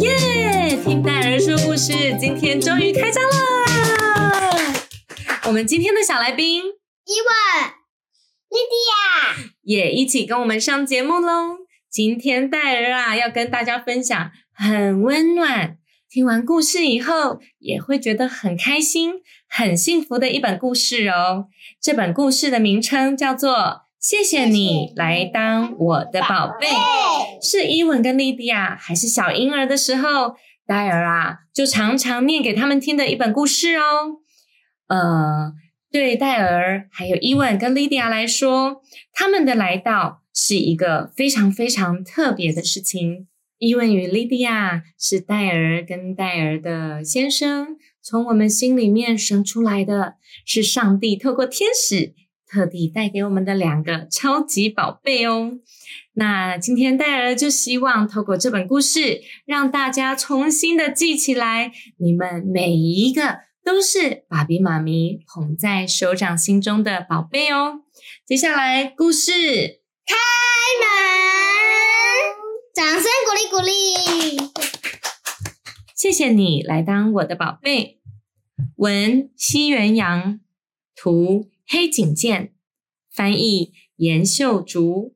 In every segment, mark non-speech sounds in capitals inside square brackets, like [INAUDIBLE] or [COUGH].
耶！听戴尔说故事，今天终于开张了。我们今天的小来宾伊万、莉迪亚也一起跟我们上节目喽。今天戴尔啊，要跟大家分享很温暖，听完故事以后也会觉得很开心、很幸福的一本故事哦。这本故事的名称叫做《谢谢你来当我的宝贝》，是伊文跟莉迪亚还是小婴儿的时候，戴尔啊就常常念给他们听的一本故事哦。呃，对戴尔还有伊文跟莉迪亚来说，他们的来到是一个非常非常特别的事情。伊文与莉迪亚是戴尔跟戴尔的先生从我们心里面生出来的，是上帝透过天使特地带给我们的两个超级宝贝哦。那今天戴尔就希望透过这本故事，让大家重新的记起来，你们每一个都是爸比妈咪捧在手掌心中的宝贝哦。接下来故事开门，掌声鼓励鼓励。谢谢你来当我的宝贝。文西元阳，图黑井健，翻译严秀竹。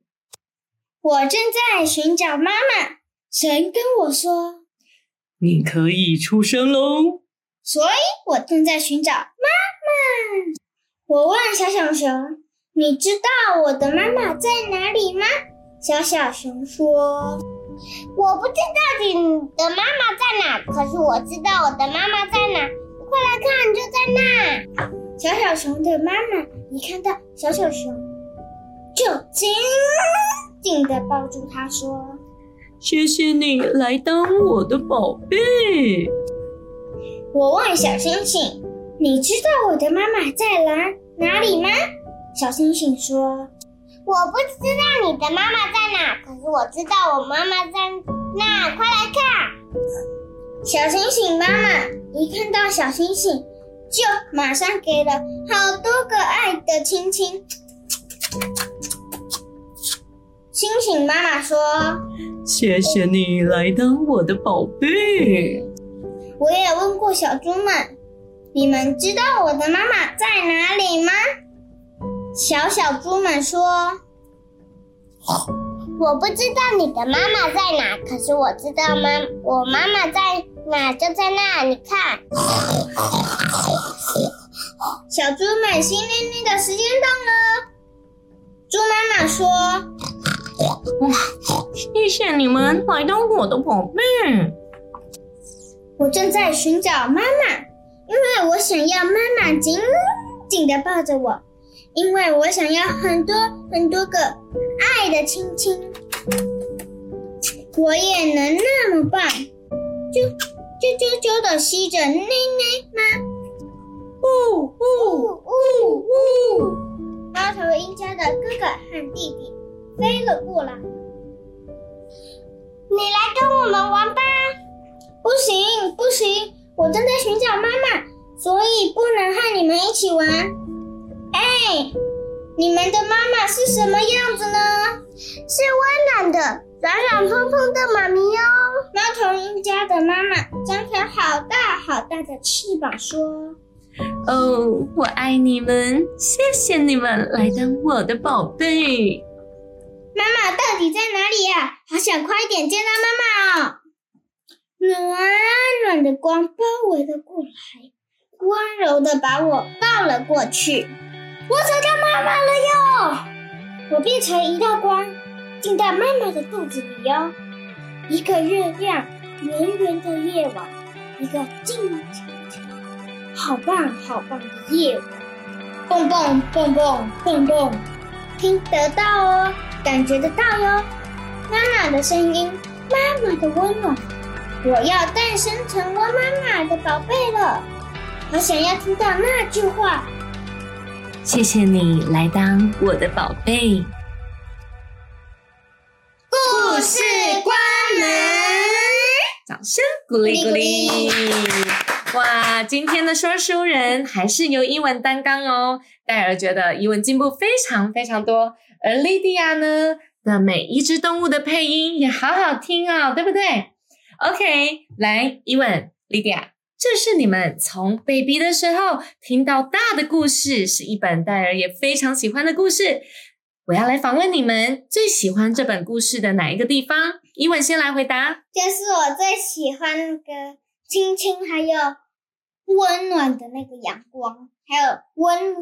我正在寻找妈妈，神跟我说，你可以出生喽。所以我正在寻找妈妈。我问小小熊：“你知道我的妈妈在哪里吗？”小小熊说：“我不知道你的妈妈在哪，可是我知道我的妈妈在哪。快来看，就在那。”小小熊的妈妈一看到小小熊，就紧紧的抱住它，说：“谢谢你来当我的宝贝。”我问小星星：“你知道我的妈妈在哪哪里吗？”小星星说：“我不知道你的妈妈在哪，可是我知道我妈妈在那。快来看！”小星星妈妈一看到小星星，就马上给了好多个爱的亲亲。星星妈妈说：“谢谢你来当我的宝贝。”我也问过小猪们，你们知道我的妈妈在哪里吗？小小猪们说：“我不知道你的妈妈在哪，可是我知道妈，我妈妈在哪，就在那。你看。”小猪们心灵灵的时间到了。猪妈妈说：“哇，谢谢你们来当我的宝贝。”我正在寻找妈妈，因为我想要妈妈紧紧的抱着我，因为我想要很多很多个爱的亲亲。我也能那么棒，啾啾啾啾的吸着奶奶吗？呜呜呜呜！猫头鹰家的哥哥和弟弟飞了过来，你来跟我们玩吧。不行，不行！我正在寻找妈妈，所以不能和你们一起玩。哎，你们的妈妈是什么样子呢？是温暖的、软软蓬蓬的妈咪哦。猫头鹰家的妈妈张开好大好大的翅膀，说：“哦，我爱你们，谢谢你们来当我的宝贝。”妈妈到底在哪里呀？好想快点见到妈妈哦！暖暖的光包围了过来，温柔的把我抱了过去。我找到妈妈了哟！我变成一道光，进到妈妈的肚子里哟。一个月亮圆圆的夜晚，一个静、好棒好棒的夜晚。蹦蹦蹦蹦蹦蹦，听得到哦，感觉得到哟。妈妈的声音，妈妈的温暖。我要诞生成为妈妈的宝贝了，我想要听到那句话。谢谢你来当我的宝贝。故事关门，掌声鼓励鼓励！哇，今天的说书人还是由伊文担纲哦。戴尔觉得伊文进步非常非常多，而莉迪亚呢的每一只动物的配音也好好听哦，对不对？OK，来，伊文、莉迪亚，这是你们从 baby 的时候听到大的故事，是一本戴尔也非常喜欢的故事。我要来访问你们，最喜欢这本故事的哪一个地方？伊文先来回答。就是我最喜欢那个亲亲，还有温暖的那个阳光，还有温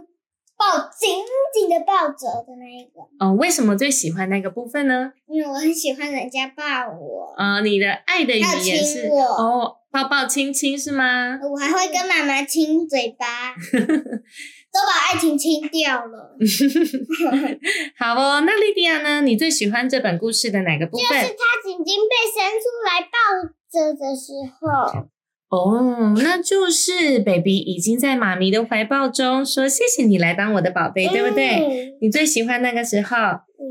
抱紧紧的抱着的那一个。哦，为什么最喜欢那个部分呢？因为我很喜欢人家抱我，呃，你的爱的语言是我哦，抱抱亲亲是吗？我还会跟妈妈亲嘴巴，[LAUGHS] 都把爱情亲掉了。[LAUGHS] 好哦，那莉迪亚呢？你最喜欢这本故事的哪个部分？就是他紧紧被伸出来抱着的时候，哦，那就是 baby 已经在妈咪的怀抱中，说谢谢你来当我的宝贝，对不对？嗯你最喜欢那个时候，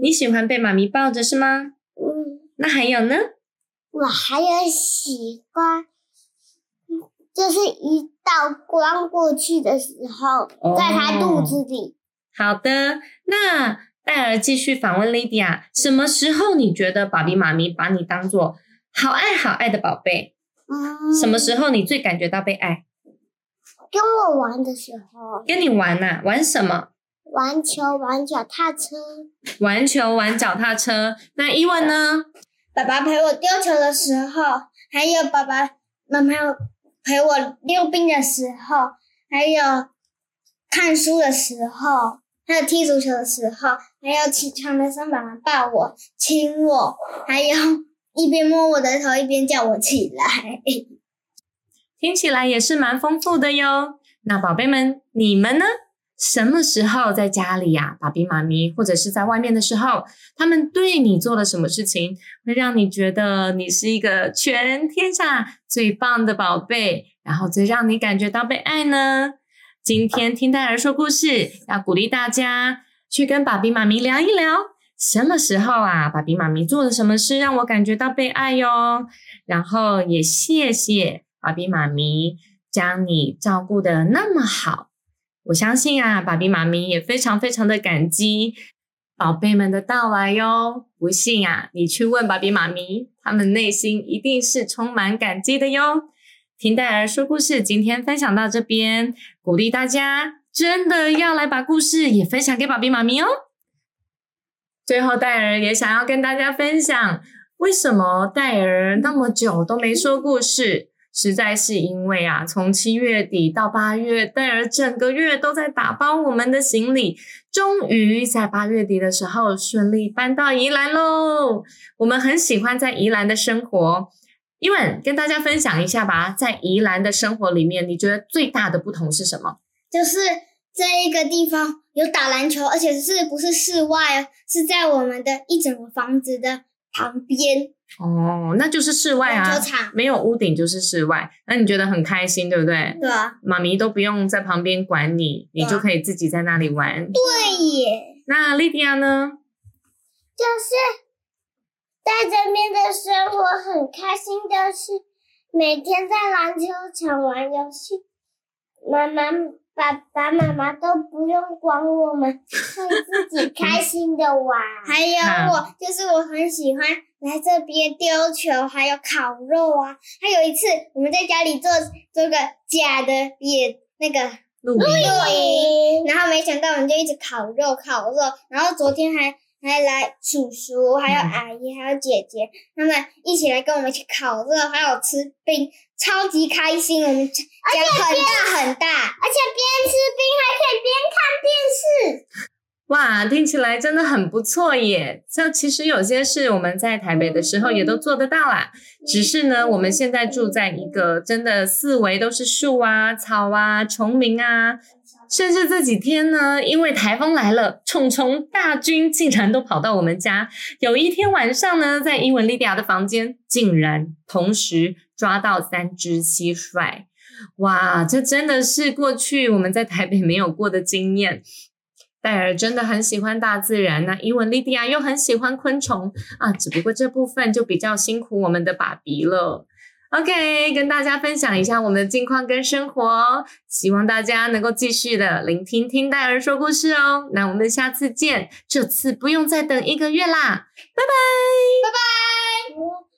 你喜欢被妈咪抱着是吗？嗯，那还有呢？我还有喜欢，就是一道光过去的时候，哦在他肚子里。好的，那戴尔继续访问莉迪亚，什么时候你觉得爸比妈咪把你当做好爱好爱的宝贝？嗯，什么时候你最感觉到被爱？跟我玩的时候，跟你玩呐、玩什么？玩球、玩脚踏车。玩球、玩脚踏车。那伊文呢？爸爸陪我丢球的时候，还有爸爸妈妈陪我溜冰的时候，还有看书的时候，还有踢足球的时候，还有起床的时候，妈妈抱我、亲我，还有一边摸我的头一边叫我起来。[LAUGHS] 听起来也是蛮丰富的哟。那宝贝们，你们呢？什么时候在家里呀、爸比妈咪或者是在外面的时候，他们对你做了什么事情，会让你觉得你是一个全天下最棒的宝贝，然后最让你感觉到被爱呢？今天听戴尔说故事，要鼓励大家去跟爸比妈咪聊一聊，什么时候啊，爸比妈咪做了什么事让我感觉到被爱哟？然后也谢谢爸比妈咪将你照顾的那么好。我相信啊，爸比妈咪也非常非常的感激宝贝们的到来哟。不信啊，你去问爸比妈咪，他们内心一定是充满感激的哟。听戴尔说故事，今天分享到这边，鼓励大家真的要来把故事也分享给爸比妈咪哦。最后，戴尔也想要跟大家分享，为什么戴尔那么久都没说故事？实在是因为啊，从七月底到八月，戴尔整个月都在打包我们的行李，终于在八月底的时候顺利搬到宜兰喽。我们很喜欢在宜兰的生活，伊文跟大家分享一下吧，在宜兰的生活里面，你觉得最大的不同是什么？就是这一个地方有打篮球，而且是不是室外哦？是在我们的一整个房子的旁边哦，那就是室外啊篮球，场，没有屋顶就是室外，那你觉得很开心，对不对？对啊，妈咪都不用在旁边管你，你就可以自己在那里玩。对耶。那莉迪亚呢？就是在这边的生活很开心就是，每天在篮球场玩游戏，妈妈、爸爸妈妈都不用管我们，会自己 [LAUGHS] 开心的玩。还有我，就是我很喜欢来这边丢球，还有烤肉啊。还有一次我们在家里做做个假的也那个露营。对，然后没想到我们就一直烤肉烤肉，然后昨天还还来叔叔，还有嗯阿姨，还有姐姐，他们一起来跟我们一起烤肉，还有吃冰，超级开心。我们家很大很大，而且边吃冰还可以边看电视。哇，听起来真的很不错耶！像其实有些事我们在台北的时候也都做得到啦，只是呢，我们现在住在一个真的四围都是树啊、草啊、虫鸣啊，甚至这几天呢，因为台风来了，虫虫大军竟然都跑到我们家。有一天晚上呢，在英文莉迪亚的房间，竟然同时抓到三只蟋蟀。哇，这真的是过去我们在台北没有过的经验。戴尔真的很喜欢大自然，那伊文莉迪亚又很喜欢昆虫啊，只不过这部分就比较辛苦我们的爸比了。OK，跟大家分享一下我们的近况跟生活，希望大家能够继续的聆听听戴尔说故事哦。那我们下次见，这次不用再等一个月啦，拜拜，拜拜。